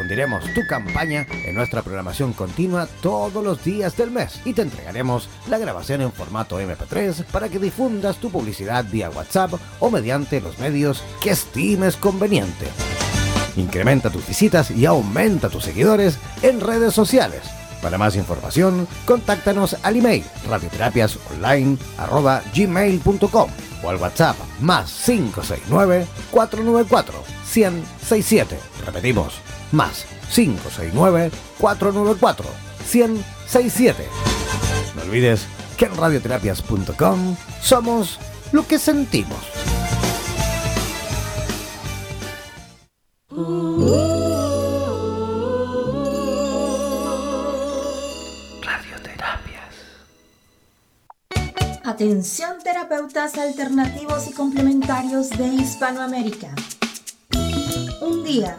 Difundiremos tu campaña en nuestra programación continua todos los días del mes y te entregaremos la grabación en formato MP3 para que difundas tu publicidad vía WhatsApp o mediante los medios que estimes conveniente. Incrementa tus visitas y aumenta tus seguidores en redes sociales. Para más información, contáctanos al email radioterapiasonline.gmail.com o al WhatsApp más 569 494 1067. Repetimos, más 569 494 1067. No olvides que en radioterapias.com somos lo que sentimos. Radioterapias. Atención terapeutas alternativos y complementarios de Hispanoamérica. Un día,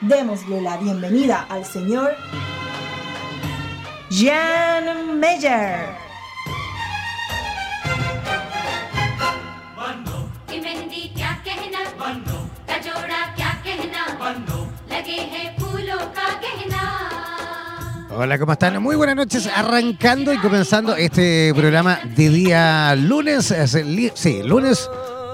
démosle la bienvenida al señor Jan Meyer. Hola, ¿cómo están? Muy buenas noches. Arrancando y comenzando este programa de día lunes. Sí, lunes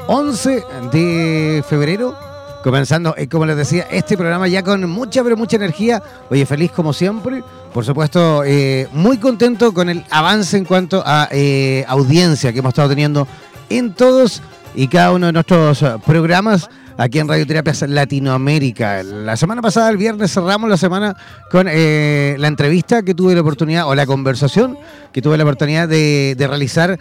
11 de febrero Comenzando, eh, como les decía, este programa ya con mucha, pero mucha energía. Oye, feliz como siempre. Por supuesto, eh, muy contento con el avance en cuanto a eh, audiencia que hemos estado teniendo en todos y cada uno de nuestros eh, programas aquí en Radioterapias Latinoamérica. La semana pasada, el viernes, cerramos la semana con eh, la entrevista que tuve la oportunidad, o la conversación que tuve la oportunidad de, realizar,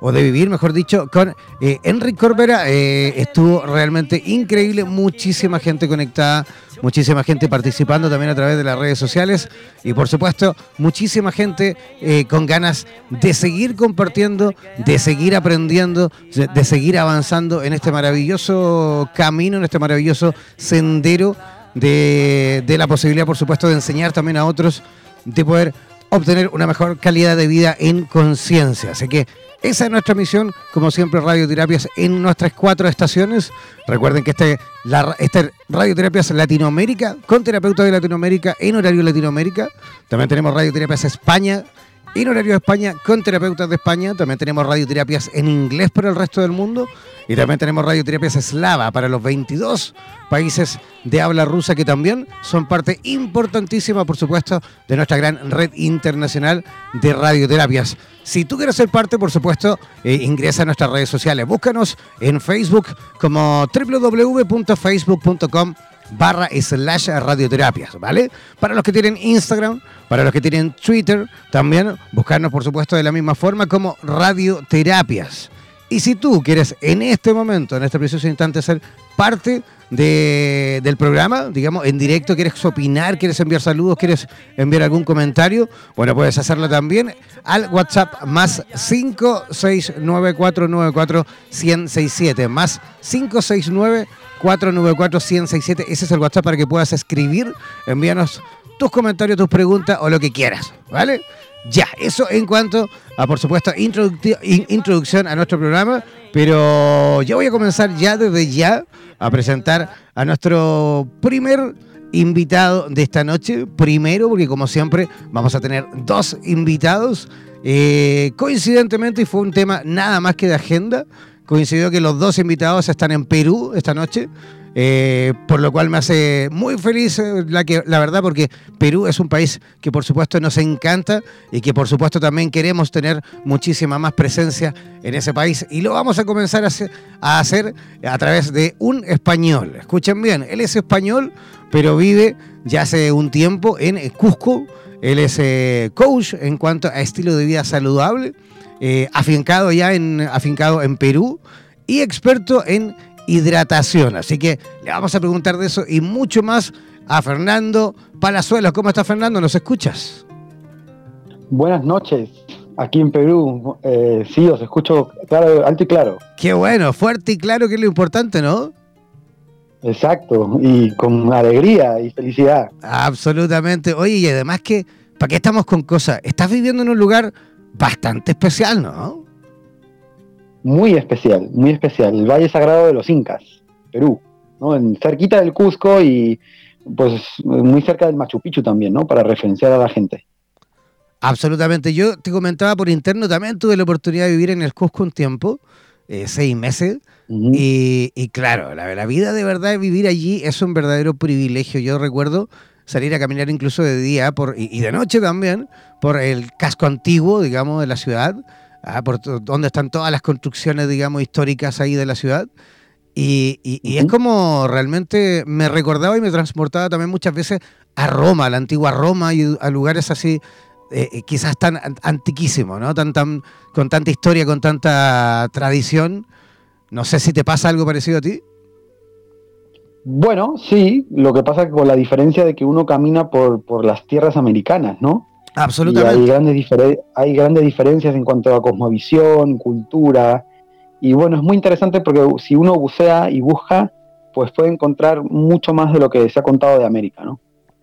o de vivir, mejor dicho, con eh, Enrique Corbera. Eh, estuvo realmente increíble, muchísima gente conectada, muchísima gente participando también a través de las redes sociales. Y por supuesto muchísima gente eh, con ganas de seguir compartiendo, de seguir aprendiendo, de, seguir avanzando en este maravilloso camino, en este maravilloso sendero de, de la posibilidad, por supuesto, de enseñar también a otros, de poder obtener una mejor calidad de vida en conciencia. Así que esa es nuestra misión, como siempre, radioterapias en nuestras cuatro estaciones. Recuerden que este, la, este Radioterapias Latinoamérica, con terapeutas de Latinoamérica en horario Latinoamérica. También tenemos Radioterapias España en horario de España con terapeutas de España. También tenemos radioterapias en inglés para el resto del mundo. Y también tenemos radioterapias eslava para los 22 países de habla rusa que también son parte importantísima, por supuesto, de nuestra gran red internacional de radioterapias. Si tú quieres ser parte, por supuesto, eh, ingresa a nuestras redes sociales. Búscanos en Facebook como www.facebook.com barra slash radioterapias, ¿vale? Para los que tienen Instagram, para los que tienen Twitter, también buscarnos por supuesto de la misma forma como radioterapias. Y si tú quieres en este momento, en este preciso instante, ser parte de, del programa, digamos, en directo, quieres opinar, quieres enviar saludos, quieres enviar algún comentario, bueno, puedes hacerlo también al WhatsApp más 569494167, más 569494167, ese es el WhatsApp para que puedas escribir, envíanos tus comentarios, tus preguntas o lo que quieras, ¿vale? Ya, eso en cuanto a, por supuesto, introducción a nuestro programa, pero yo voy a comenzar ya desde ya a presentar a nuestro primer invitado de esta noche. Primero, porque como siempre vamos a tener dos invitados. Eh, coincidentemente, y fue un tema nada más que de agenda, coincidió que los dos invitados están en Perú esta noche. Eh, por lo cual me hace muy feliz eh, la, que, la verdad, porque Perú es un país que por supuesto nos encanta y que por supuesto también queremos tener muchísima más presencia en ese país. Y lo vamos a comenzar a hacer a, hacer a través de un español. Escuchen bien, él es español, pero vive ya hace un tiempo en Cusco. Él es eh, coach en cuanto a estilo de vida saludable, afincado ya en, afincado en Perú y experto en hidratación. Así que le vamos a preguntar de eso y mucho más a Fernando Palazuelos. ¿Cómo está Fernando? ¿Nos escuchas? Buenas noches. Aquí en Perú, eh, sí, os escucho claro, alto y claro. Qué bueno, fuerte y claro que es lo importante, ¿no? Exacto, y con alegría y felicidad. Absolutamente. Oye, y además que, ¿para qué estamos con cosas? Estás viviendo en un lugar bastante especial, ¿no? muy especial, muy especial, el Valle Sagrado de los Incas, Perú, ¿no? En, cerquita del Cusco y pues muy cerca del Machu Picchu también, ¿no? Para referenciar a la gente. Absolutamente. Yo te comentaba por interno, también tuve la oportunidad de vivir en el Cusco un tiempo, eh, seis meses, y, claro, la, vida de verdad de vivir allí es un verdadero privilegio. Yo recuerdo salir a caminar incluso de día por, y de noche también por el casco antiguo, digamos, de la ciudad ah, por donde están todas las construcciones, digamos, históricas ahí de la ciudad. Y, y, es como realmente me recordaba y me transportaba también muchas veces a Roma, a la antigua Roma y a lugares así, eh, eh, quizás tan antiquísimos, ¿no? Tan, tan, con tanta historia, con tanta tradición. No sé si te pasa algo parecido a ti. Bueno, sí, lo que pasa con la diferencia de que uno camina por, por las tierras americanas, ¿no? Absolutamente. hay grandes, hay grandes diferencias en cuanto a cosmovisión, cultura. Y bueno, es muy interesante porque si uno bucea y busca, pues puede encontrar mucho más de lo que se ha contado de América, ¿no?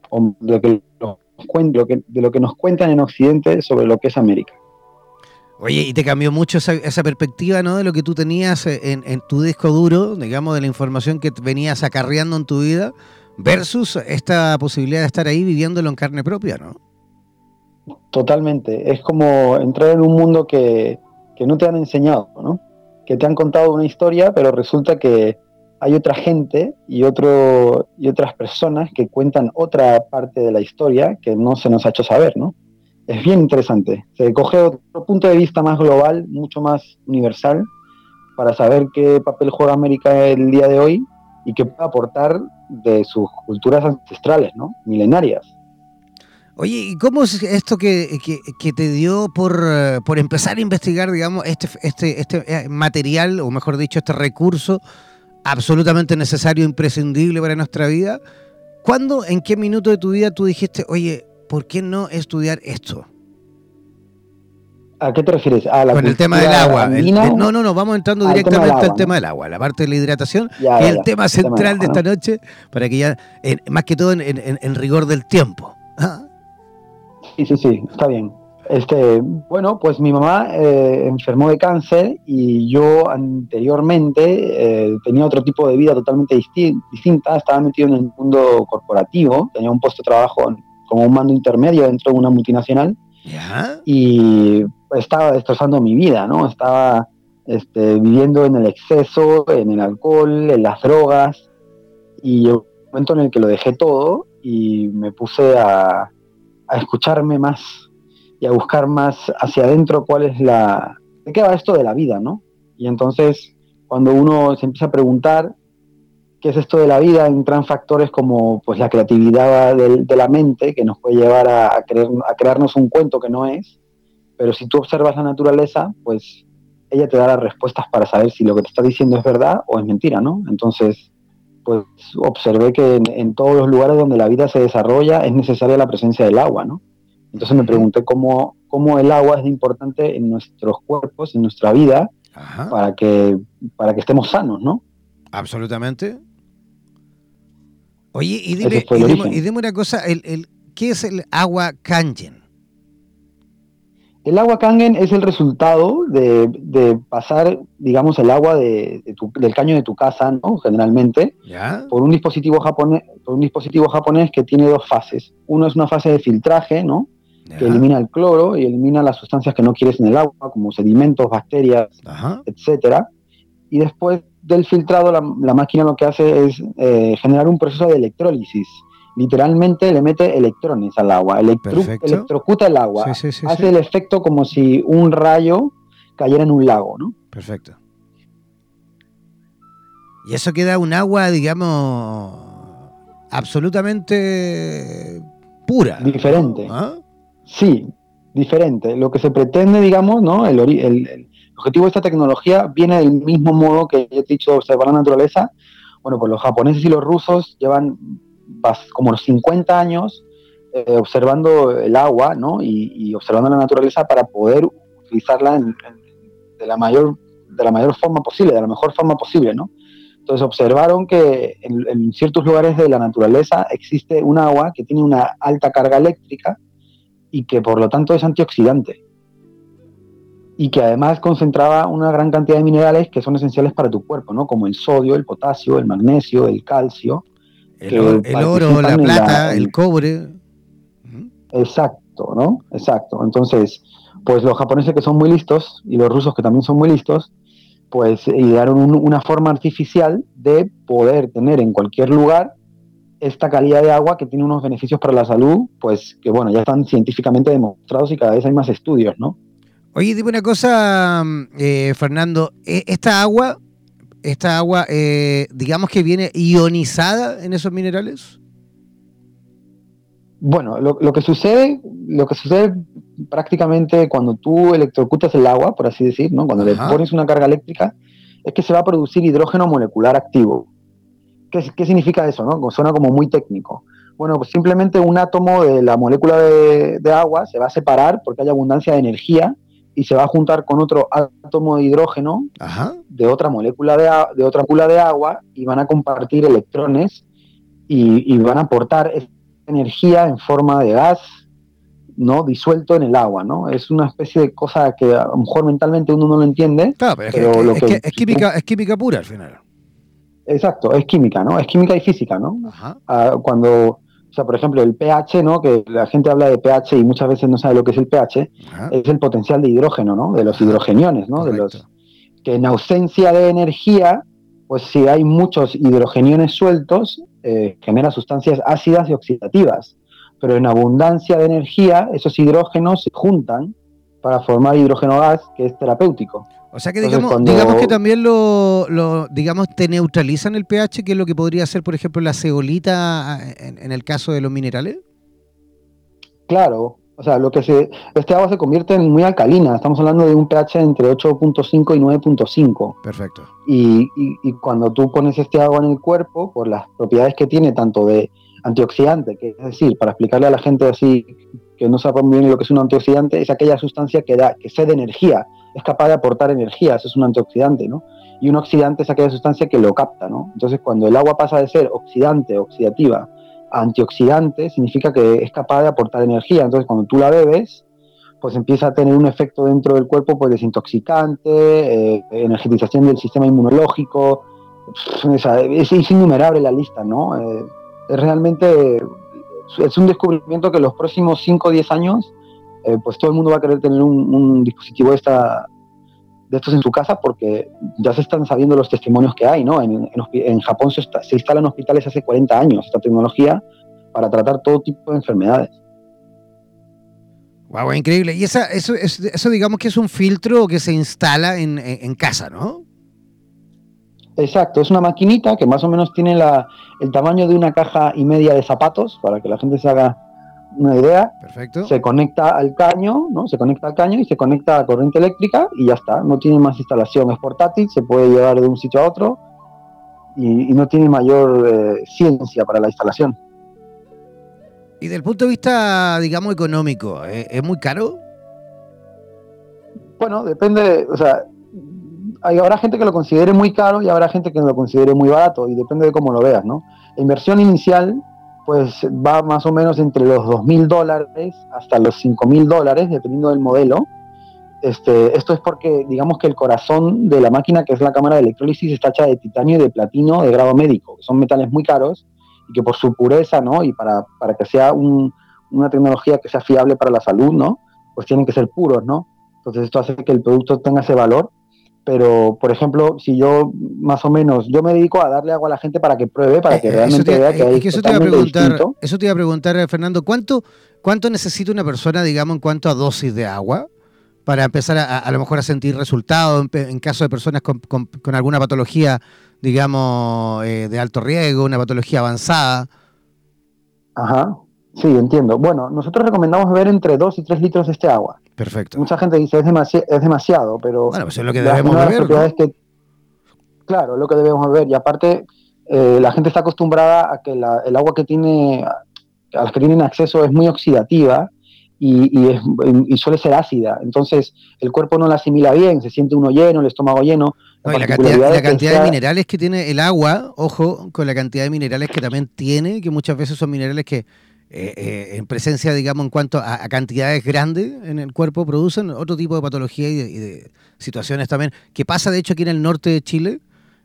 O de lo que, de lo que nos cuentan en Occidente sobre lo que es América. Oye, y te cambió mucho esa, perspectiva, ¿no? De lo que tú tenías en, en, tu disco duro, digamos, de la información que venías acarreando en tu vida, versus esta posibilidad de estar ahí viviéndolo en carne propia, ¿no? Totalmente. Es como entrar en un mundo que, no te han enseñado, ¿no? Que te han contado una historia, pero resulta que hay otra gente y, otro, y otras personas que cuentan otra parte de la historia que no se nos ha hecho saber, ¿no? Es bien interesante. Se coge otro punto de vista más global, mucho más universal, para saber qué papel juega América el día de hoy y qué puede aportar de sus culturas ancestrales, ¿no? Milenarias. Oye, ¿y cómo es esto que, te dio por, por, empezar a investigar, digamos, este, este, este eh, material, o mejor dicho, este recurso absolutamente necesario, imprescindible para nuestra vida? ¿Cuándo, en qué minuto de tu vida tú dijiste, oye, ¿por qué no estudiar esto? ¿A qué te refieres? ¿A la Con el tema del agua. no, no, no, vamos entrando directamente al tema del agua, la parte de la hidratación, y el tema central de esta noche, para que ya, más que todo en, en rigor del tiempo. ¿Ah? Sí, sí, sí, está bien. Este, bueno, pues mi mamá eh, enfermó de cáncer y yo anteriormente eh, tenía otro tipo de vida totalmente distinta. Estaba metido en el mundo corporativo, tenía un puesto de trabajo como un mando intermedio dentro de una multinacional y estaba destrozando mi vida, ¿no? Estaba este, viviendo en el exceso, en el alcohol, en las drogas y un momento en el que lo dejé todo y me puse a a escucharme más y a buscar más hacia adentro cuál es la... ¿De qué va esto de la vida, no? Y entonces, cuando uno se empieza a preguntar qué es esto de la vida, entran factores como pues, la creatividad del- de, la mente, que nos puede llevar a, a creer- a crearnos un cuento que no es, pero si tú observas la naturaleza, pues ella te da las respuestas para saber si lo que te está diciendo es verdad o es mentira, ¿no? Entonces, pues observé que en, en todos los lugares donde la vida se desarrolla es necesaria la presencia del agua, ¿no? Entonces me pregunté cómo, cómo el agua es importante en nuestros cuerpos, en nuestra vida, Ajá. para que, para que estemos sanos, ¿no? Absolutamente. Oye, y dime, y dime, origen. y dime una cosa, el, el- ¿qué es el agua kangen? El agua Kangen es el resultado de, de pasar, digamos, el agua de, de tu- del caño de tu casa, ¿no? Generalmente, ¿Ya? por un dispositivo japonés, por un dispositivo japonés que tiene dos fases. Uno es una fase de filtraje, ¿no? ¿Ya? Que elimina el cloro y elimina las sustancias que no quieres en el agua, como sedimentos, bacterias, Ajá. etcétera. Y después del filtrado, la, la máquina lo que hace es eh, generar un proceso de electrólisis. Literalmente le mete electrones al agua, electro- electrocuta el agua, Sí, sí, sí, hace el efecto como si un rayo cayera en un lago, ¿no? Perfecto. Y eso queda un agua, digamos, absolutamente pura. Diferente. ¿Ah? Sí, diferente. Lo que se pretende, digamos, ¿no? El, el- el objetivo de esta tecnología viene del mismo modo que he dicho observar la naturaleza. Bueno, pues los japoneses y los rusos llevan como los 50 años eh, observando el agua, ¿no? Y, y observando la naturaleza para poder utilizarla en- en- de, la mayor, de la mayor forma posible, de la mejor forma posible, ¿no? Entonces observaron que en, en ciertos lugares de la naturaleza existe un agua que tiene una alta carga eléctrica y que por lo tanto es antioxidante. Y que además concentraba una gran cantidad de minerales que son esenciales para tu cuerpo, ¿no? Como el sodio, el potasio, el magnesio, el calcio. El, oro, el oro, la plata, el cobre. Exacto, ¿no? Exacto. Entonces, pues los japoneses que son muy listos y los rusos que también son muy listos, pues idearon un- una forma artificial de poder tener en cualquier lugar esta calidad de agua que tiene unos beneficios para la salud, pues que bueno, ya están científicamente demostrados y cada vez hay más estudios, ¿no? Oye, dime una cosa, eh, Fernando. ¿e- ¿Esta agua, esta agua, eh, digamos que viene ionizada en esos minerales? Bueno, lo, lo que sucede, lo que sucede prácticamente cuando tú electrocutas el agua, por así decir, ¿no? Cuando Ajá. le pones una carga eléctrica, es que se va a producir hidrógeno molecular activo. ¿Qué, qué significa eso? ¿no? Suena como muy técnico. Bueno, pues simplemente un átomo de la molécula de, de agua se va a separar porque hay abundancia de energía y se va a juntar con otro átomo de hidrógeno Ajá. de otra molécula de, de otra molécula de agua y van a compartir electrones y, y van a aportar esa energía en forma de gas no disuelto en el agua, ¿no? Es una especie de cosa que a lo mejor mentalmente uno no lo entiende. Claro, pero es, Pero que, lo es que- que- es química, es química pura al final. Exacto, es química, ¿no? Es química y física, ¿no? Ajá. Ah, cuando, o sea, por ejemplo, el pH, ¿no? Que la gente habla de pH y muchas veces no sabe lo que es el pH, ajá. es el potencial de hidrógeno, ¿no? De los hidrogeniones, ¿no? De los, que en ausencia de energía, pues si hay muchos hidrogeniones sueltos, eh, genera sustancias ácidas y oxidativas. Pero en abundancia de energía, esos hidrógenos se juntan para formar hidrógeno gas, que es terapéutico. O sea que Entonces, digamos, cuando- digamos que también lo, lo- digamos, te neutralizan el pH, que es lo que podría ser, por ejemplo, la ceolita en, en el caso de los minerales. Claro, o sea, lo que se, este agua se convierte en muy alcalina. Estamos hablando de un pH entre 8.5 y 9.5. Perfecto. Y, y- y cuando tú pones este agua en el cuerpo, por las propiedades que tiene, tanto de antioxidante, que es decir, para explicarle a la gente así que no sabe muy bien lo que es un antioxidante, es aquella sustancia que da, que cede energía, es capaz de aportar energía, eso es un antioxidante, ¿no? Y un oxidante es aquella sustancia que lo capta, ¿no? Entonces, cuando el agua pasa de ser oxidante, oxidativa, a antioxidante, significa que es capaz de aportar energía. Entonces, cuando tú la bebes, pues empieza a tener un efecto dentro del cuerpo, pues desintoxicante, eh, energetización del sistema inmunológico, es innumerable la lista, ¿no? Eh, es realmente, es un descubrimiento que en los próximos 5 o 10 años, eh, pues todo el mundo va a querer tener un, dispositivo de, esta, de estos en su casa porque ya se están sabiendo los testimonios que hay, ¿no? En, en Japón se, está- se instalan hospitales hace 40 años esta tecnología para tratar todo tipo de enfermedades. Wow, increíble. Y esa, eso, es- eso digamos que es un filtro que se instala en- en casa, ¿no? Exacto, es una maquinita que más o menos tiene la, el tamaño de una caja y media de zapatos, para que la gente se haga una idea. Perfecto. Se conecta al caño, ¿no? Se conecta al caño y se conecta a corriente eléctrica y ya está. No tiene más instalación, es portátil, se puede llevar de un sitio a otro y, y no tiene mayor eh, ciencia para la instalación. Y del punto de vista, digamos, económico, ¿eh? ¿es muy caro? Bueno, depende, o sea, hay, habrá gente que lo considere muy caro y habrá gente que lo considere muy barato y depende de cómo lo veas, ¿no? La inversión inicial pues va más o menos entre los 2.000 dólares hasta los 5.000 dólares, dependiendo del modelo. Este, esto es porque, digamos que el corazón de la máquina, que es la cámara de electrólisis, está hecha de titanio y de platino de grado médico, que son metales muy caros y que por su pureza, ¿no? Y para, para que sea un- una tecnología que sea fiable para la salud, ¿no? Pues tienen que ser puros, ¿no? Entonces esto hace que el producto tenga ese valor. Pero, por ejemplo, si yo más o menos, yo me dedico a darle agua a la gente para que pruebe, para que Eh, eh, realmente te, vea que eh, hay es que eso te iba a preguntar, distinto. eso te iba a preguntar, eh, Fernando, ¿cuánto, ¿cuánto necesita una persona, digamos, en cuanto a dosis de agua para empezar a, a lo mejor a sentir resultados en, caso de personas con, con- con alguna patología, digamos, eh, de alto riesgo, una patología avanzada? Ajá, sí, entiendo. Bueno, nosotros recomendamos beber entre 2 y 3 litros de este agua. Perfecto. Mucha gente dice es, demasi- es demasiado, pero Bueno, pues es lo que la- debemos beber. ¿no? que, claro, es lo que debemos beber. Y aparte, eh, la gente está acostumbrada a que la- el agua que tiene, a las que tienen acceso es muy oxidativa y, y es- y suele ser ácida. Entonces, el cuerpo no la asimila bien, se siente uno lleno, el estómago lleno. No, y la cantidad, la es de minerales que tiene el agua, ojo con la cantidad de minerales que también tiene, que muchas veces son minerales que eh, eh, en presencia, digamos, en cuanto a, a cantidades grandes en el cuerpo, producen otro tipo de patología y de, y de situaciones también. Que pasa, de hecho, aquí en el norte de Chile,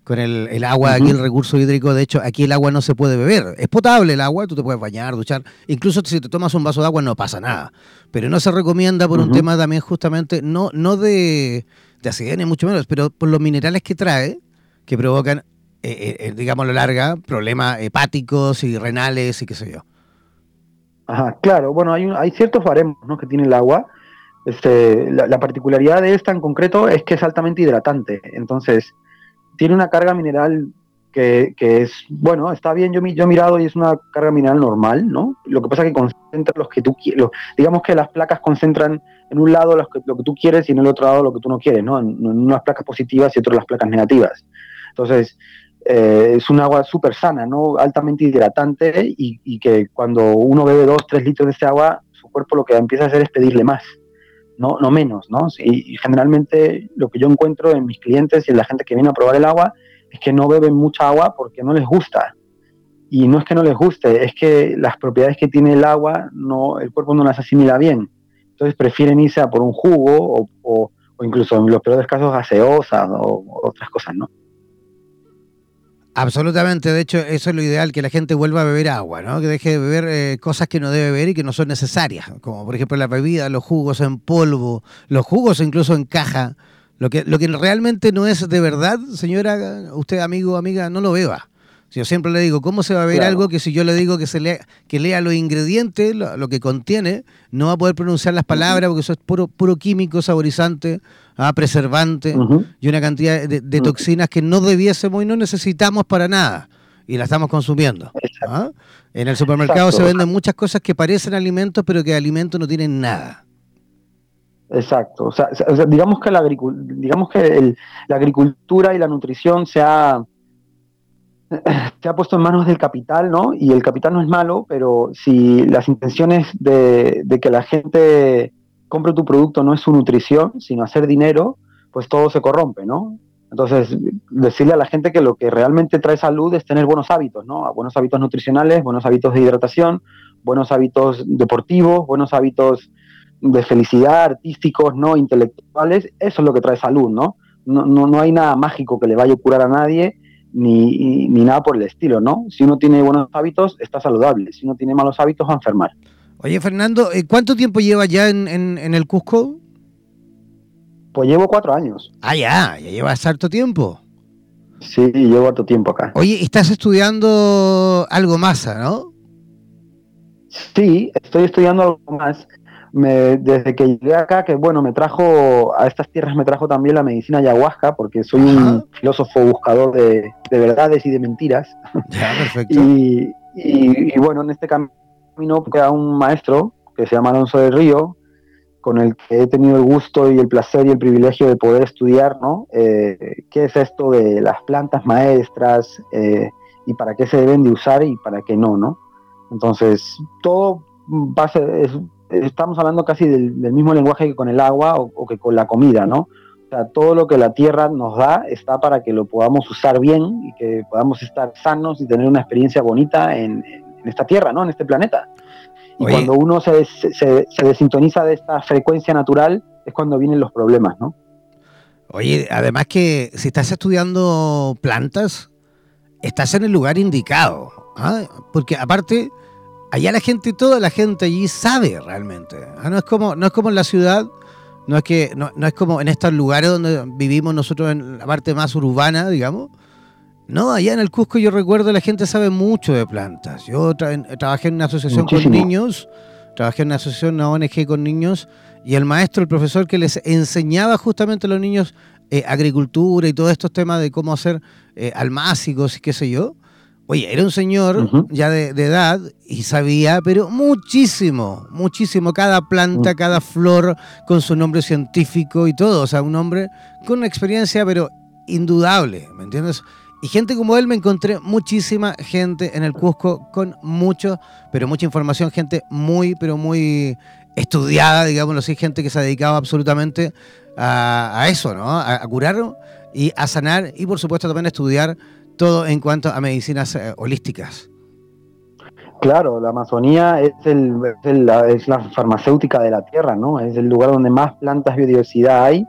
con el, el agua, aquí Ujú. el recurso hídrico, de hecho, aquí el agua no se puede beber. Es potable el agua, tú te puedes bañar, duchar. Incluso si te tomas un vaso de agua no pasa nada. Pero no se recomienda por un tema también justamente, no, no de, de acidez ni mucho menos, pero por los minerales que trae, que provocan, eh, eh, eh, digamos a lo larga, problemas hepáticos y renales y qué sé yo. Ajá, claro, bueno, hay, un- hay ciertos baremos ¿no? que tiene el agua. Este, la, la particularidad de esta en concreto es que es altamente hidratante. Entonces, tiene una carga mineral que, que es, bueno, está bien, yo, yo he mirado y es una carga mineral normal, ¿no? Lo que pasa es que concentra los que tú quieres. Digamos que las placas concentran en un lado los que- lo que tú quieres y en el otro lado lo que tú no quieres, ¿no? En, en unas placas positivas y otras las placas negativas. Entonces, eh, es un agua súper sana, ¿no? altamente hidratante y, que cuando uno bebe dos, tres litros de este agua, su cuerpo lo que empieza a hacer es pedirle más, no, no menos. ¿no? Y, generalmente lo que yo encuentro en mis clientes y en la gente que viene a probar el agua es que no beben mucha agua porque no les gusta. Y no es que no les guste, es que las propiedades que tiene el agua, no, el cuerpo no las asimila bien. Entonces prefieren irse a por un jugo o, o- o incluso en los peores casos gaseosas o, o otras cosas, ¿no? Absolutamente, de hecho, eso es lo ideal, que la gente vuelva a beber agua, ¿no? Que deje de beber eh, cosas que no debe beber y que no son necesarias, como por ejemplo la bebida, los jugos en polvo, los jugos incluso en caja. Lo que, lo que realmente no es de verdad, señora, usted amigo o amiga, no lo beba. Yo siempre le digo, ¿cómo se va a beber Claro. algo que si yo le digo que se lea, que lea los ingredientes, lo, lo que contiene, no va a poder pronunciar las palabras porque eso es puro, puro químico, saborizante, ah, preservante Ujú. y una cantidad de, de toxinas que no debiésemos y no necesitamos para nada. Y la estamos consumiendo. ¿ah? En el supermercado Exacto. se venden muchas cosas que parecen alimentos, pero que de alimentos no tienen nada. Exacto. O sea, o sea, digamos que, la, digamos que el- la agricultura y la nutrición se ha, se ha puesto en manos del capital, ¿no? Y el capital no es malo, pero si las intenciones de, de que la gente compre tu producto no es su nutrición, sino hacer dinero, pues todo se corrompe, ¿no? Entonces, decirle a la gente que lo que realmente trae salud es tener buenos hábitos, ¿no? Buenos hábitos nutricionales, buenos hábitos de hidratación, buenos hábitos deportivos, buenos hábitos de felicidad, artísticos, no intelectuales, eso es lo que trae salud, ¿no? No, no, no hay nada mágico que le vaya a curar a nadie, ni, ni nada por el estilo, ¿no? Si uno tiene buenos hábitos, está saludable. Si uno tiene malos hábitos, va a enfermar. Oye, Fernando, eh, ¿cuánto tiempo lleva ya en, en- en el Cusco? Pues llevo cuatro años. Ah, ya, ya llevas harto tiempo. Sí, llevo harto tiempo acá. Oye, estás estudiando algo más, ¿no? Sí, estoy estudiando algo más desde que llegué acá, que bueno, me trajo a estas tierras, me trajo también la medicina ayahuasca, porque soy un filósofo buscador de, verdades y de mentiras. Ya, perfecto. y, y, bueno, en este camino queda un maestro que se llama Alonso del Río, con el que he tenido el gusto y el placer y el privilegio de poder estudiar, ¿no? Eh, ¿Qué es esto de las plantas maestras eh, y para qué se deben de usar y para qué no, ¿no? Entonces, todo base, es, estamos hablando casi del, mismo lenguaje que con el agua o, que con la comida, ¿no? O sea, todo lo que la tierra nos da está para que lo podamos usar bien y que podamos estar sanos y tener una experiencia bonita en, esta tierra, ¿no? En este planeta. Y cuando uno se, se, se, desintoniza de esta frecuencia natural es cuando vienen los problemas, ¿no? Oye, además que si estás estudiando plantas, estás en el lugar indicado. ¿ah? Porque aparte, allá la gente, toda la gente allí sabe realmente. ¿ah? No es como, no es como en la ciudad, no es que, no, es como en estos lugares donde vivimos nosotros en la parte más urbana, digamos. No, allá en el Cusco yo recuerdo la gente sabe mucho de plantas. Yo trabajé en una asociación con niños, trabajé en una asociación, una ONG con niños, y el maestro, el profesor que les enseñaba justamente a los niños eh, agricultura y todos estos temas de cómo hacer eh, almácigos y qué sé yo, Oye, era un señor ya de, edad y sabía, pero muchísimo, muchísimo, cada planta, mm. cada flor con su nombre científico y todo. O sea, un hombre con una experiencia, pero indudable, ¿me entiendes? Y gente como él me encontré muchísima gente en el Cusco con mucho, pero mucha información, gente muy, pero muy estudiada, digámoslo así, gente que se ha dedicado absolutamente a, eso, ¿no? A, a curar y a sanar y por supuesto también a estudiar todo en cuanto a medicinas eh, holísticas. Claro, la Amazonía es, el, es, la farmacéutica de la tierra, ¿no? Es el lugar donde más plantas biodiversidad hay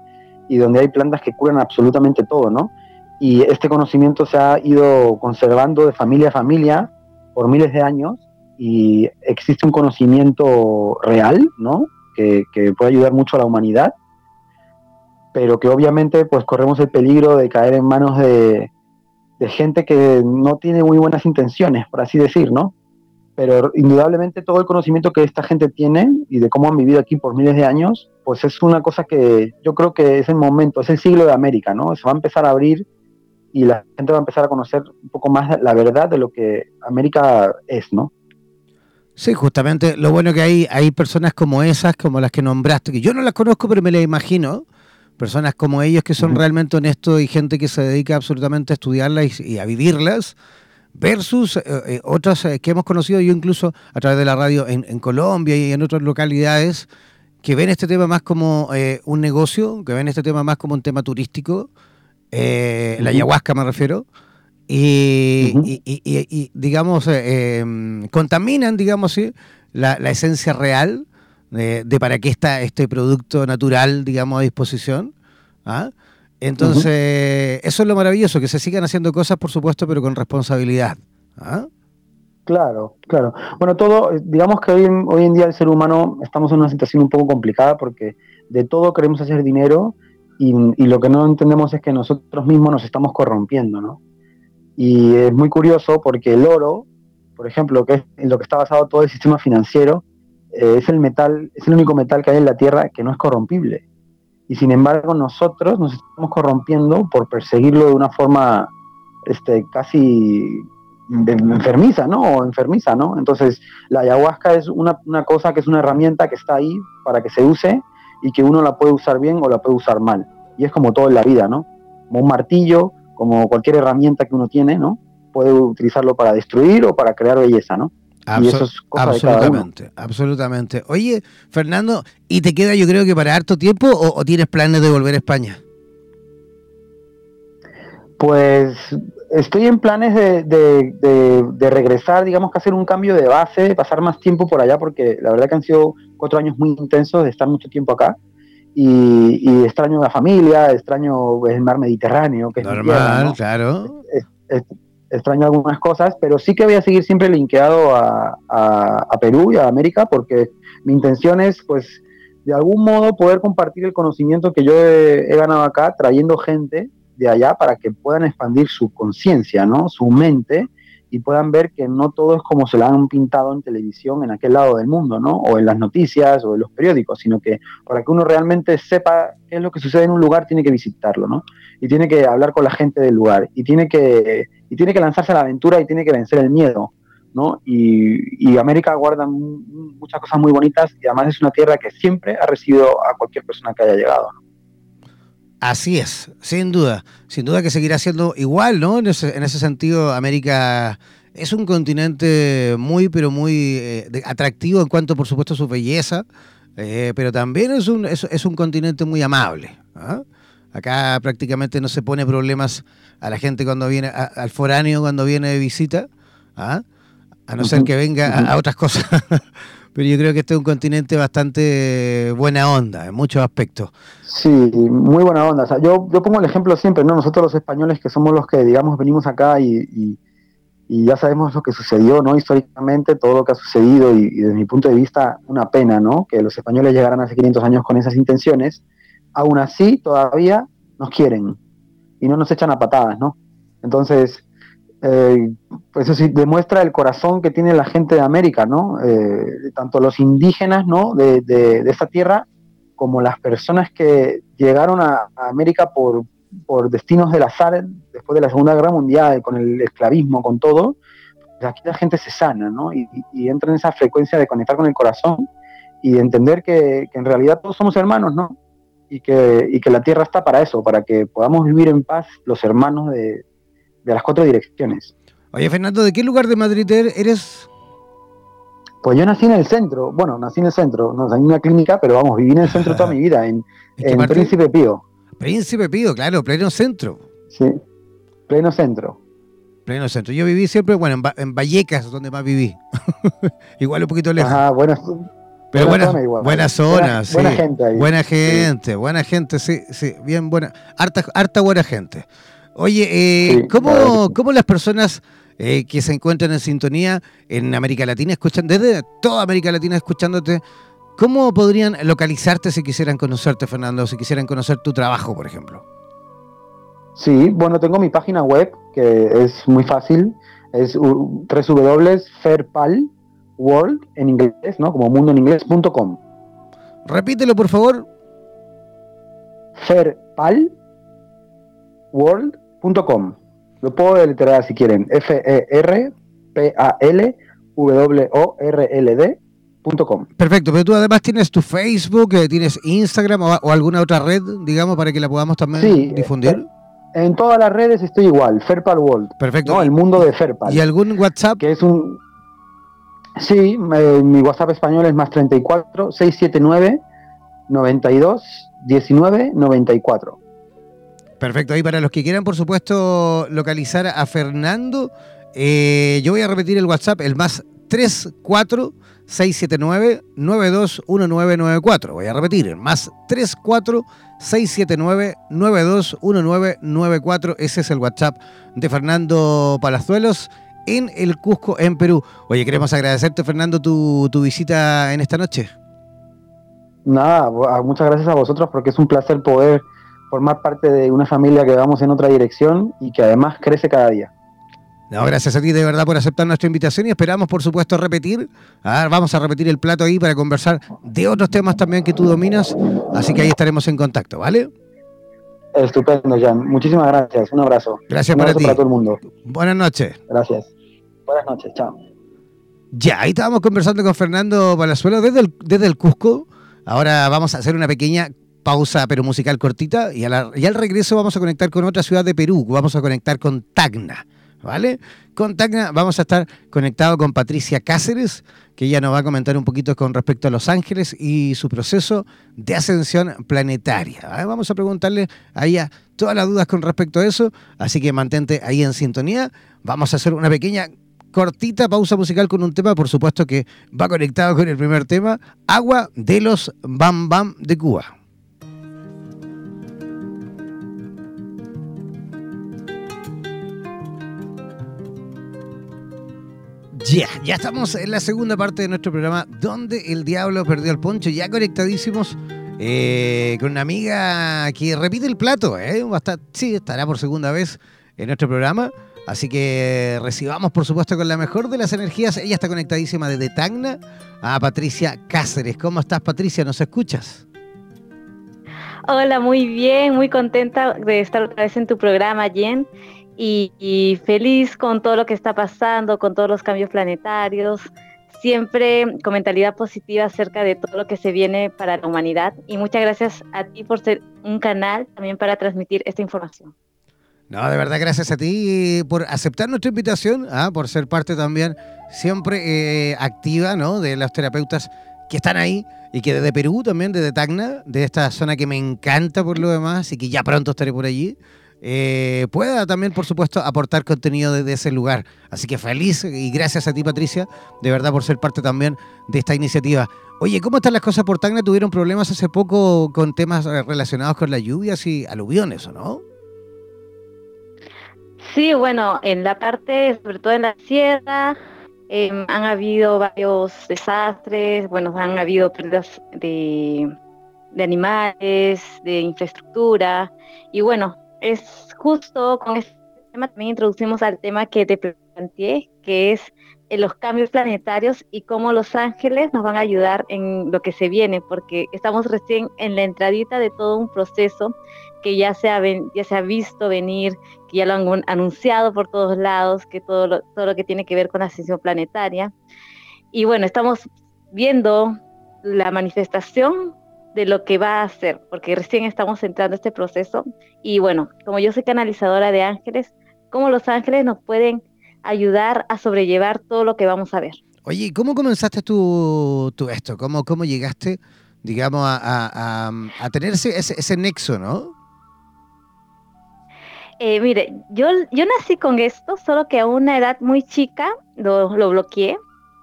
y donde hay plantas que curan absolutamente todo, ¿no? Y este conocimiento se ha ido conservando de familia a familia por miles de años y existe un conocimiento real, ¿no? Que, puede ayudar mucho a la humanidad, pero que obviamente pues corremos el peligro de caer en manos de, de gente que no tiene muy buenas intenciones, por así decir, ¿no? Pero indudablemente todo el conocimiento que esta gente tiene y de cómo han vivido aquí por miles de años, pues es una cosa que yo creo que es el momento, es el siglo de América, ¿no? Se va a empezar a abrir y la gente va a empezar a conocer un poco más la verdad de lo que América es, ¿no? Sí, justamente lo bueno que hay, hay personas como esas, como las que nombraste, que yo no las conozco, pero me las imagino, personas como ellos que son realmente honestos y gente que se dedica absolutamente a estudiarlas y, a vivirlas, versus eh, eh, otras eh, que hemos conocido yo incluso a través de la radio en, Colombia y en otras localidades, que ven este tema más como un negocio, que ven este tema más como un tema turístico, la ayahuasca me refiero, y, digamos, em, contaminan, digamos, ¿sí? la, la esencia real de, para qué está este producto natural, digamos, a disposición. ¿ah? Entonces, eso es lo maravilloso, que se sigan haciendo cosas, por supuesto, pero con responsabilidad. ¿ah? Claro, claro. Bueno, todo, digamos que hoy, hoy en día el ser humano estamos en una situación un poco complicada porque de todo queremos hacer dinero y, y, lo que no entendemos es que nosotros mismos nos estamos corrompiendo, ¿no? Y es muy curioso porque el oro, por ejemplo, que es en lo que está basado todo el sistema financiero, eh, es el metal, es el único metal que hay en la Tierra que no es corrompible. Y sin embargo nosotros nos estamos corrompiendo por perseguirlo de una forma este, casi enfermiza, ¿no? O enfermiza, ¿no? Entonces la ayahuasca es una, una cosa que es una herramienta que está ahí para que se use y que uno la puede usar bien o la puede usar mal. Y es como todo en la vida, ¿no? Como un martillo, como cualquier herramienta que uno tiene, ¿no? Puede utilizarlo para destruir o para crear belleza, ¿no? absolutamente, absolutamente. Oye, Fernando, ¿y te queda yo creo que para harto tiempo o, tienes planes de volver a España? Pues estoy en planes de, regresar, digamos que hacer un cambio de base, pasar más tiempo por allá, porque la verdad que han sido cuatro años muy intensos de estar mucho tiempo acá. Y, extraño la familia, extraño el mar Mediterráneo. Que Normal, claro extraño algunas cosas, pero sí que voy a seguir siempre linkeado a, Perú y a América porque mi intención es, pues, de algún modo poder compartir el conocimiento que yo he, ganado acá, trayendo gente de allá para que puedan expandir su conciencia, ¿no? Su mente y puedan ver que no todo es como se lo han pintado en televisión en aquel lado del mundo, ¿no? O en las noticias o en los periódicos, sino que para que uno realmente sepa qué es lo que sucede en un lugar, tiene que visitarlo, ¿no? Y tiene que hablar con la gente del lugar, y tiene que, y tiene que lanzarse a la aventura y tiene que vencer el miedo, ¿no? Y, América guarda muchas cosas muy bonitas y además es una tierra que siempre ha recibido a cualquier persona que haya llegado, ¿no? Así es, sin duda. Sin duda que seguirá siendo igual, ¿no? En ese, en ese sentido, América es un continente muy, pero muy eh, atractivo en cuanto, por supuesto, a su belleza, eh, pero también es un, es, es un continente muy amable. ¿ah? Acá prácticamente no se pone problemas a la gente cuando viene, a, al foráneo cuando viene de visita, ¿ah? a no ser que venga a, a otras cosas. pero yo creo que este es un continente bastante buena onda en muchos aspectos. Sí, muy buena onda. O sea, yo, yo pongo el ejemplo siempre, ¿no? Nosotros los españoles que somos los que, digamos, venimos acá y, y, y ya sabemos lo que sucedió, ¿no? Históricamente, todo lo que ha sucedido y, y, desde mi punto de vista, una pena, ¿no? Que los españoles llegaran hace 500 años con esas intenciones. Aún así, todavía nos quieren y no nos echan a patadas, ¿no? Entonces, eh, eso sí demuestra el corazón que tiene la gente de América, ¿no? Eh, tanto los indígenas, ¿no? De, de, de, esta tierra, como las personas que llegaron a, a América por, por, destinos del azar después de la Segunda Guerra Mundial, con el esclavismo, con todo, pues aquí la gente se sana, ¿no? Y, y, y, entra en esa frecuencia de conectar con el corazón y de entender que, que en realidad todos somos hermanos, ¿no? Y que, y que la tierra está para eso, para que podamos vivir en paz los hermanos de, de las cuatro direcciones. Oye, Fernando, ¿de qué lugar de Madrid er-, eres? Pues yo nací en el centro, bueno, nací en el centro, no en una clínica, pero vamos, viví en el centro toda mi vida, en, en Príncipe Pío. Príncipe Pío, claro, pleno centro. Sí, pleno centro. Pleno centro. Yo viví siempre, bueno, en, en Vallecas, donde más viví. igual un poquito lejos. Ajá, bueno. Pero buena, buena, igual, buena zona, buena, sí. Buena gente ahí. Buena gente, sí. buena gente, sí, sí, bien buena. Harta, harta buena gente. Oye, eh, sí, ¿cómo, claro. ¿cómo, las personas eh, que se encuentran en sintonía en América Latina, escuchan desde toda América Latina escuchándote, cómo podrían localizarte si quisieran conocerte, Fernando, si quisieran conocer tu trabajo, por ejemplo? Sí, bueno, tengo mi página web que es muy fácil, es www.fairpalworld en inglés, ¿no? Como mundo en inglés.com. Repítelo, por favor. Fairpal world.com. Lo puedo deletrear si quieren. F-E-R-P-A-L-W-O-R-L-D.com. Perfecto, pero tú además tienes tu Facebook, eh, tienes Instagram o, o, alguna otra red, digamos, para que la podamos también sí, difundir. En todas las redes estoy igual, Ferpal World. Perfecto. ¿no? El mundo de Ferpal. ¿Y algún WhatsApp? Que es un. Sí, eh, mi WhatsApp español es más 34 679 92 19 94. Perfecto, ahí para los que quieran, por supuesto, localizar a Fernando, eh, yo voy a repetir el WhatsApp, el más 34-679-921994. Voy a repetir, el más 34-679-921994. Ese es el WhatsApp de Fernando Palazuelos en el Cusco, en Perú. Oye, queremos agradecerte, Fernando, tu, tu visita en esta noche. Nada, muchas gracias a vosotros porque es un placer poder formar parte de una familia que vamos en otra dirección y que además crece cada día. No, gracias a ti de verdad por aceptar nuestra invitación y esperamos, por supuesto, repetir. A ver, vamos a repetir el plato ahí para conversar de otros temas también que tú dominas. Así que ahí estaremos en contacto, ¿vale? Estupendo, Jan. Muchísimas gracias. Un abrazo. Gracias Un para abrazo ti. para todo el mundo. Buenas noches. Gracias. Buenas noches. Chao. Ya, ahí estábamos conversando con Fernando Palazuelo desde el, desde el Cusco. Ahora vamos a hacer una pequeña pausa pero musical cortita y, al regreso vamos a conectar con otra ciudad de Perú, vamos a conectar con Tacna, ¿vale? Con Tacna vamos a estar conectados con Patricia Cáceres, que ella nos va a comentar un poquito con respecto a Los Ángeles y su proceso de ascensión planetaria. Vamos a preguntarle a ella todas las dudas con respecto a eso, así que mantente ahí en sintonía. Vamos a hacer una pequeña cortita pausa musical con un tema, por supuesto que va conectado con el primer tema, Agua de los Bam Bam de Cuba. Ya, ya estamos en la segunda parte de nuestro programa, donde el diablo perdió el poncho, ya conectadísimos eh, con una amiga que repite el plato, ¿eh? Sí, estará por segunda vez en nuestro programa. Así que recibamos, por supuesto, con la mejor de las energías. Ella está conectadísima desde Tacna a Patricia Cáceres. ¿Cómo estás, Patricia? ¿Nos escuchas? Hola, muy bien, muy contenta de estar otra vez en tu programa, Jen. Y, y, feliz con todo lo que está pasando, con todos los cambios planetarios, siempre con mentalidad positiva acerca de todo lo que se viene para la humanidad. Y muchas gracias a ti por ser un canal también para transmitir esta información. No, de verdad, gracias a ti por aceptar nuestra invitación, ¿ah? por ser parte también siempre eh, activa ¿no? de los terapeutas que están ahí y que desde Perú también, desde Tacna, de esta zona que me encanta por lo demás y que ya pronto estaré por allí, eh, pueda también, por supuesto, aportar contenido desde ese lugar. Así que feliz y gracias a ti, Patricia, de verdad por ser parte también de esta iniciativa. Oye, ¿cómo están las cosas por Tacna? ¿Tuvieron problemas hace poco con temas relacionados con las lluvias y aluviones, o no? Sí, bueno, en la parte, sobre todo en la sierra, em, han habido varios desastres, bueno, han habido pérdidas de, animales, de infraestructura, y bueno, es justo con este tema también introducimos al tema que te planteé, que es los cambios planetarios y cómo los ángeles nos van a ayudar en lo que se viene, porque estamos recién en la entradita de todo un proceso que ya se ha, ya se ha visto venir, que ya lo han anunciado por todos lados, que todo lo, todo lo que tiene que ver con la ascensión planetaria. Y bueno, estamos viendo la manifestación de lo que va a ser, porque recién estamos entrando en este proceso. Y bueno, como yo soy canalizadora de ángeles, ¿cómo los ángeles nos pueden ayudar a sobrellevar todo lo que vamos a ver? Oye, ¿cómo comenzaste tú, esto? ¿Cómo, ¿Cómo llegaste, digamos, a, a, tener ese, ese, nexo, no? Eh, mire, yo, yo nací con esto, solo que a una edad muy chica lo, lo, bloqueé,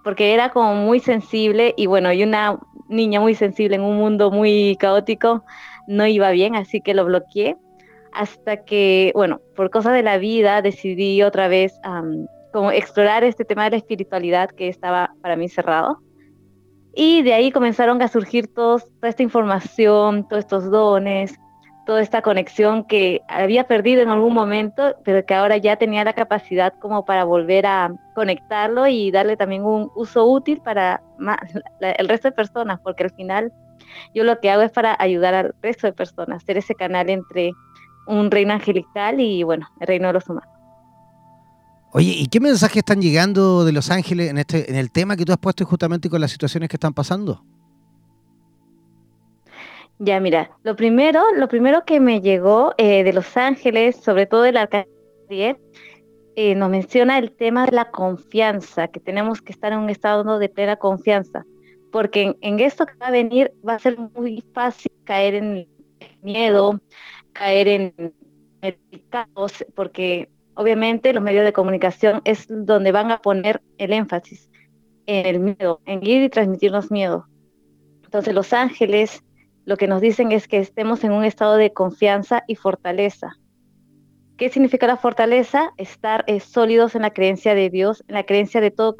porque era como muy sensible y bueno, y una niña muy sensible en un mundo muy caótico no iba bien, así que lo bloqueé hasta que, bueno, por cosas de la vida decidí otra vez como explorar este tema de la espiritualidad que estaba para mí cerrado. Y de ahí comenzaron a surgir toda esta información, todos estos dones, toda esta conexión que había perdido en algún momento, pero que ahora ya tenía la capacidad como para volver a conectarlo y darle también un uso útil para el resto de personas, porque al final yo lo que hago es para ayudar al resto de personas, ser ese canal entre un reino angelical y bueno, el reino de los humanos. Oye, ¿y qué mensajes están llegando de Los Ángeles en este en el tema que tú has puesto justamente con las situaciones que están pasando? Ya, mira, lo primero, lo primero que me llegó eh, de Los Ángeles, sobre todo del arcángel eh, nos menciona el tema de la confianza, que tenemos que estar en un estado de plena confianza, porque en, esto que va a venir va a ser muy fácil caer en miedo, caer en el caos, porque obviamente los medios de comunicación es donde van a poner el énfasis en el miedo, en ir y transmitirnos miedo. Entonces los ángeles lo que nos dicen es que estemos en un estado de confianza y fortaleza. ¿Qué significa la fortaleza? Estar eh, sólidos en la creencia de Dios, en la creencia de todo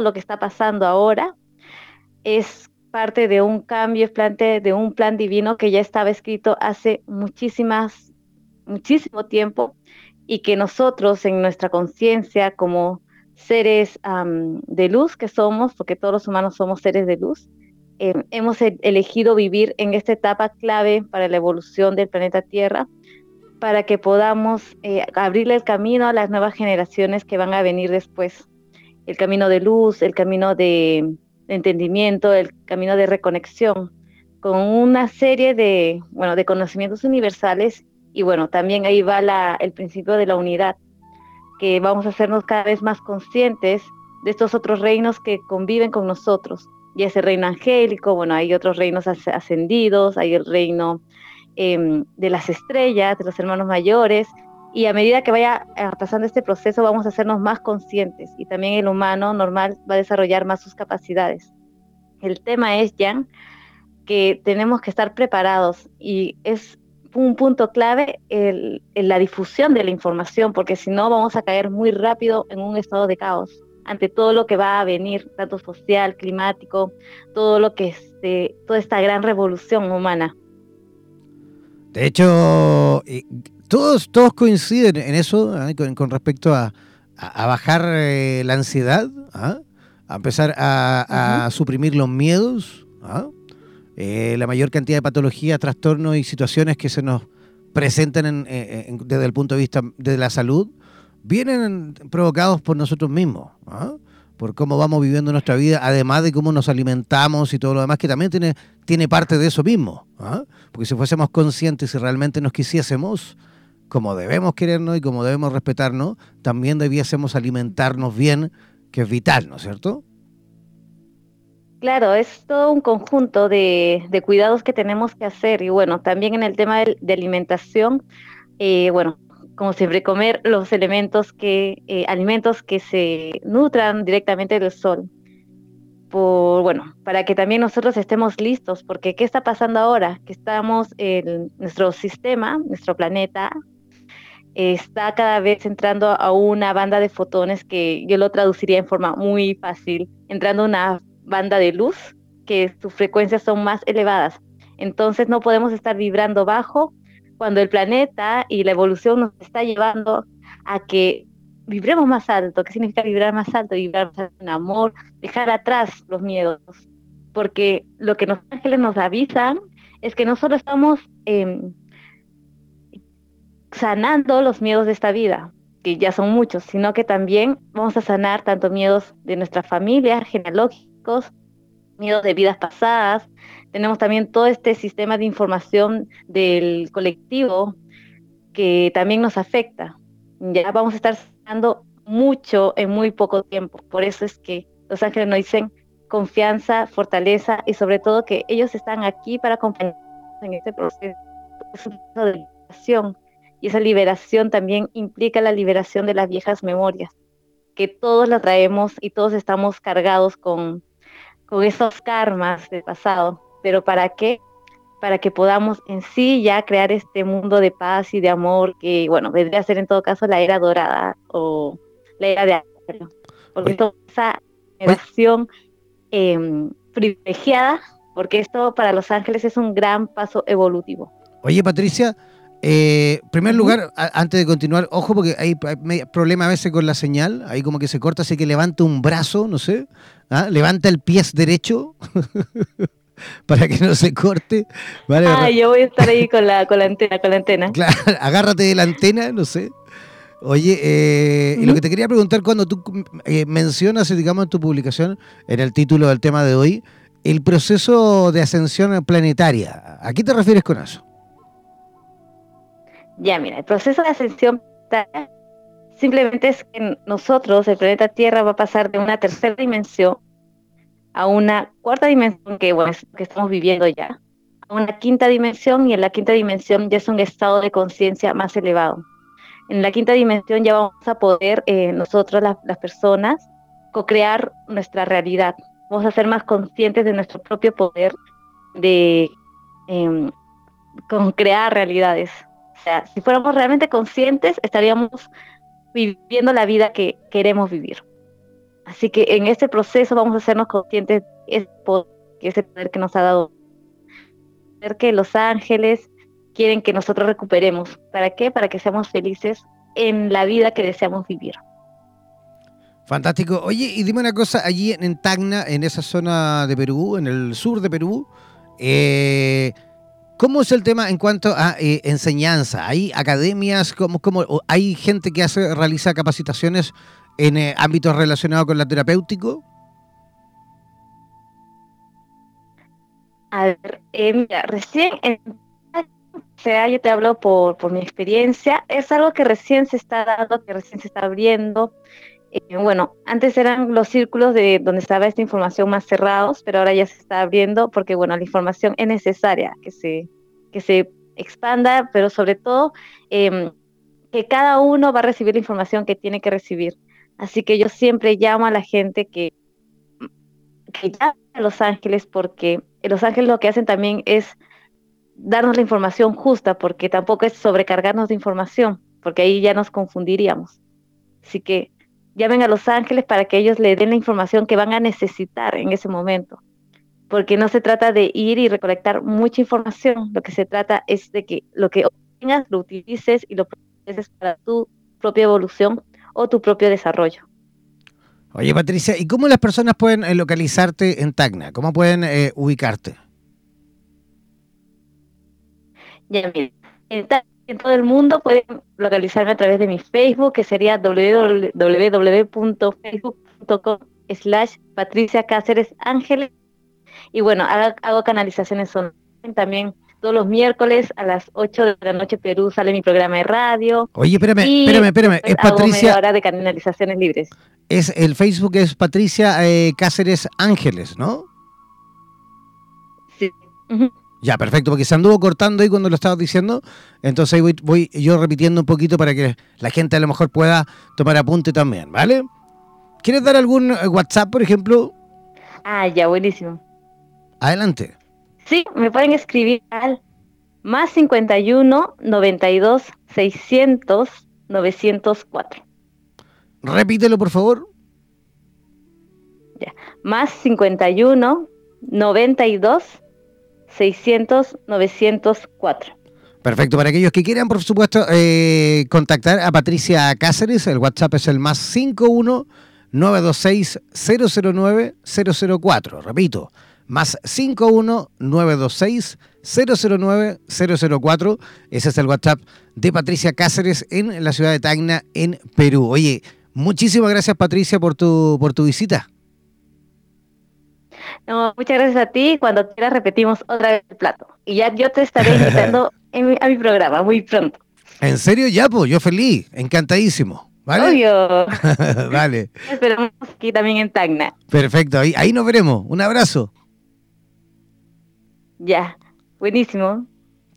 lo, que está pasando ahora. Es parte de un cambio, es parte de un plan divino que ya estaba escrito hace muchísimas, muchísimo tiempo y que nosotros en nuestra conciencia como seres de luz que somos, porque todos los humanos somos seres de luz, eh, hemos e-, elegido vivir en esta etapa clave para la evolución del planeta Tierra, para que podamos eh, abrirle el camino a las nuevas generaciones que van a venir después. El camino de luz, el camino de, entendimiento, el camino de reconexión, con una serie de, bueno, de conocimientos universales y bueno, también ahí va la, el principio de la unidad, que vamos a hacernos cada vez más conscientes de estos otros reinos que conviven con nosotros y ese reino angélico, bueno, hay otros reinos ascendidos, hay el reino em, de las estrellas, de los hermanos mayores, y a medida que vaya pasando este proceso vamos a hacernos más conscientes y también el humano normal va a desarrollar más sus capacidades. El tema es, Jan, que tenemos que estar preparados y es un punto clave en la difusión de la información, porque si no vamos a caer muy rápido en un estado de caos ante todo lo que va a venir, tanto social, climático, todo lo que este, toda esta gran revolución humana. De hecho, todos, todos coinciden en eso, ¿ah? con, respecto a, bajar eh, la ansiedad, ¿ah? a empezar a, suprimir los miedos, ¿ah? eh, la mayor cantidad de patologías, trastornos y situaciones que se nos presentan desde el punto de vista de la salud, vienen provocados por nosotros mismos por cómo vamos viviendo nuestra vida, además de cómo nos alimentamos y todo lo demás, que también tiene, tiene parte de eso mismo. ¿ah? Porque si fuésemos conscientes y realmente nos quisiésemos, como debemos querernos y como debemos respetarnos, también debiésemos alimentarnos bien, que es vital, ¿no es cierto? Claro, es todo un conjunto de, cuidados que tenemos que hacer. Y bueno, también en el tema de, alimentación, eh, bueno, como siempre, comer los elementos que, eh, alimentos que se nutran directamente del sol. Por, bueno, para que también nosotros estemos listos, porque ¿qué está pasando ahora? Que estamos en nuestro sistema, nuestro planeta, está cada vez entrando a una banda de fotones que yo lo traduciría en forma muy fácil, entrando a una banda de luz que sus frecuencias son más elevadas. Entonces no podemos estar vibrando bajo cuando el planeta y la evolución nos está llevando a que vibremos más alto. ¿Qué significa vibrar más alto? Vibrar más alto en amor, dejar atrás los miedos. Porque lo que los ángeles nos avisan es que no solo estamos em, sanando los miedos de esta vida, que ya son muchos, sino que también vamos a sanar tanto miedos de nuestra familia, genealógicos, miedos de vidas pasadas, tenemos también todo este sistema de información del colectivo que también nos afecta. Ya vamos a estar sanando mucho en muy poco tiempo. Por eso es que los ángeles nos dicen confianza, fortaleza y sobre todo que ellos están aquí para acompañarnos en este proceso. de liberación y esa liberación también implica la liberación de las viejas memorias, que todos las traemos y todos estamos cargados con, con esos karmas del pasado pero ¿para qué? Para que podamos en sí ya crear este mundo de paz y de amor que, bueno, vendría a ser en todo caso la era dorada o la era de acero. Porque toda esa generación em, privilegiada, porque esto para Los Ángeles es un gran paso evolutivo. Oye, Patricia, eh, primer lugar, antes de continuar, ojo porque hay, problema a veces con la señal, ahí como que se corta, así que levanta un brazo, no sé, ¿ah? levanta el pie derecho. para que no se corte. Ah, yo voy a estar ahí con la, con la antena, con la antena. Claro, agárrate de la antena, no sé. Oye, eh, y lo que te quería preguntar cuando tú eh, mencionas, digamos, en tu publicación, en el título del tema de hoy, el proceso de ascensión planetaria. ¿A qué te refieres con eso? Ya, mira, el proceso de ascensión planetaria simplemente es que nosotros, el planeta Tierra, va a pasar de una tercera dimensión a una cuarta dimensión que, bueno, que estamos viviendo ya, a una quinta dimensión y en la quinta dimensión ya es un estado de conciencia más elevado. En la quinta dimensión ya vamos a poder eh, nosotros, las personas, co-crear nuestra realidad. Vamos a ser más conscientes de nuestro propio poder de eh, con crear realidades. O sea, si fuéramos realmente conscientes, estaríamos viviendo la vida que queremos vivir. Así que en este proceso vamos a hacernos conscientes de ese poder que nos ha dado. Que los ángeles quieren que nosotros recuperemos. ¿Para qué? Para que seamos felices en la vida que deseamos vivir. Fantástico. Oye, y dime una cosa, allí en Tacna, en esa zona de Perú, en el sur de Perú, eh, ¿cómo es el tema en cuanto a eh, enseñanza? ¿Hay academias? ¿Cómo, cómo, ¿Hay gente que hace, realiza capacitaciones en eh, ámbitos relacionados con la terapéutico? A ver, eh, mira, recién, sea, yo te hablo por, por mi experiencia, es algo que recién se está dando, que recién se está abriendo. Eh, bueno, antes eran los círculos de donde estaba esta información más cerrados, pero ahora ya se está abriendo porque, bueno, la información es necesaria que se, que se expanda, pero sobre todo em, que cada uno va a recibir la información que tiene que recibir. Así que yo siempre llamo a la gente que, que llame a Los Ángeles porque Los Ángeles lo que hacen también es darnos la información justa, porque tampoco es sobrecargarnos de información, porque ahí ya nos confundiríamos. Así que llamen a Los Ángeles para que ellos le den la información que van a necesitar en ese momento. porque no se trata de ir y recolectar mucha información, lo que se trata es de que lo que obtengas lo utilices y lo utilices para tu propia evolución o tu propio desarrollo. Oye, Patricia, ¿y cómo las personas pueden eh, localizarte en Tacna? ¿Cómo pueden eh, ubicarte? Ya, mira, en, todo el mundo pueden localizarme a través de mi Facebook, que sería www.facebook.com slash Patricia Cáceres Ángeles. Y bueno, hago, canalizaciones online también todos los miércoles a las 8 de la noche Perú sale mi programa de radio. Oye, espérame, espérame, espérame. Es Patricia. hora de canalizaciones libres. Es el Facebook es Patricia eh, Cáceres Ángeles, ¿no? Sí. Ya, perfecto, porque se anduvo cortando ahí cuando lo estabas diciendo. Entonces ahí voy, voy yo repitiendo un poquito para que la gente a lo mejor pueda tomar apunte también, ¿vale? ¿Quieres dar algún eh, WhatsApp, por ejemplo? Ah, ya, buenísimo. Adelante. Sí, me pueden escribir al más 51 92 600 904. Repítelo, por favor. Ya, más 51 92 600 904. Perfecto, para aquellos que quieran, por supuesto, eh, contactar a Patricia Cáceres, el WhatsApp es el más 51 926 009 004. Repito, más 51 926 009 004. Ese es el WhatsApp de Patricia Cáceres en la ciudad de Tacna, en Perú. Oye, muchísimas gracias Patricia por tu, por tu visita. No, muchas gracias a ti. Cuando quieras repetimos otra vez el plato. Y ya yo te estaré invitando a mi programa muy pronto. ¿En serio? Ya, pues, yo feliz, encantadísimo. ¿Vale? Obvio. vale. Esperamos aquí también en Tacna. Perfecto, ahí, ahí nos veremos. Un abrazo. Ya, buenísimo.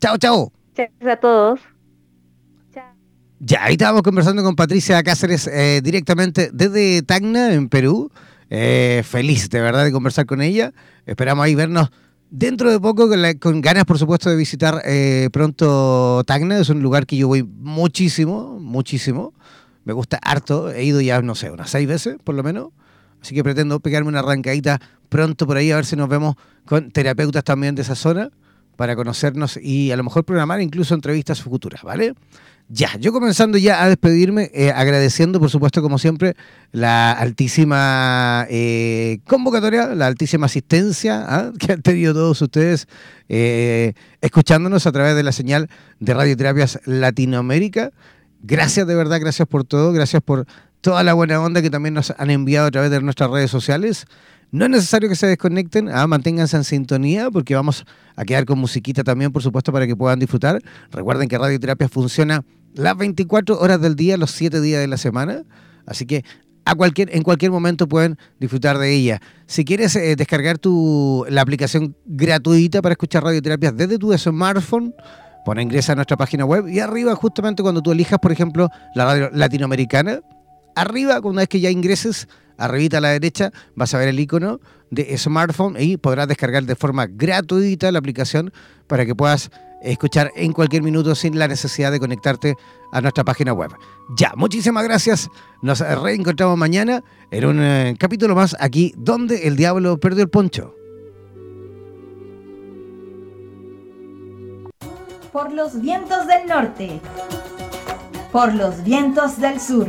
Chao, chao. Gracias a todos. Chao. Ya, ahí estábamos conversando con Patricia Cáceres eh, directamente desde Tacna, en Perú. Eh, feliz de verdad de conversar con ella. Esperamos ahí vernos dentro de poco, con, ganas, por supuesto, de visitar eh, pronto Tacna. Es un lugar que yo voy muchísimo, muchísimo. Me gusta harto. He ido ya, no sé, unas seis veces por lo menos. Así que pretendo pegarme una arrancadita pronto por ahí a ver si nos vemos con terapeutas también de esa zona para conocernos y a lo mejor programar incluso entrevistas futuras, ¿vale? Ya, yo comenzando ya a despedirme, eh, agradeciendo por supuesto como siempre la altísima eh, convocatoria, la altísima asistencia ¿ah? que han tenido todos ustedes eh, escuchándonos a través de la señal de Radioterapias Latinoamérica. Gracias de verdad, gracias por todo, gracias por toda la buena onda que también nos han enviado a través de nuestras redes sociales. No es necesario que se desconecten, ah, manténganse en sintonía porque vamos a quedar con musiquita también, por supuesto, para que puedan disfrutar. Recuerden que Radioterapia funciona las 24 horas del día, los 7 días de la semana, así que en cualquier momento pueden disfrutar de ella. Si quieres eh, descargar tu, la aplicación gratuita para escuchar radioterapias desde tu smartphone, pon ingresa a nuestra página web y arriba justamente cuando tú elijas, por ejemplo, la radio latinoamericana, arriba, una vez que ya ingreses, arribita a la derecha, vas a ver el icono de smartphone y podrás descargar de forma gratuita la aplicación para que puedas escuchar en cualquier minuto sin la necesidad de conectarte a nuestra página web. Ya, muchísimas gracias. Nos reencontramos mañana en un eh, capítulo más aquí donde el diablo perdió el poncho. Por los vientos del norte. Por los vientos del sur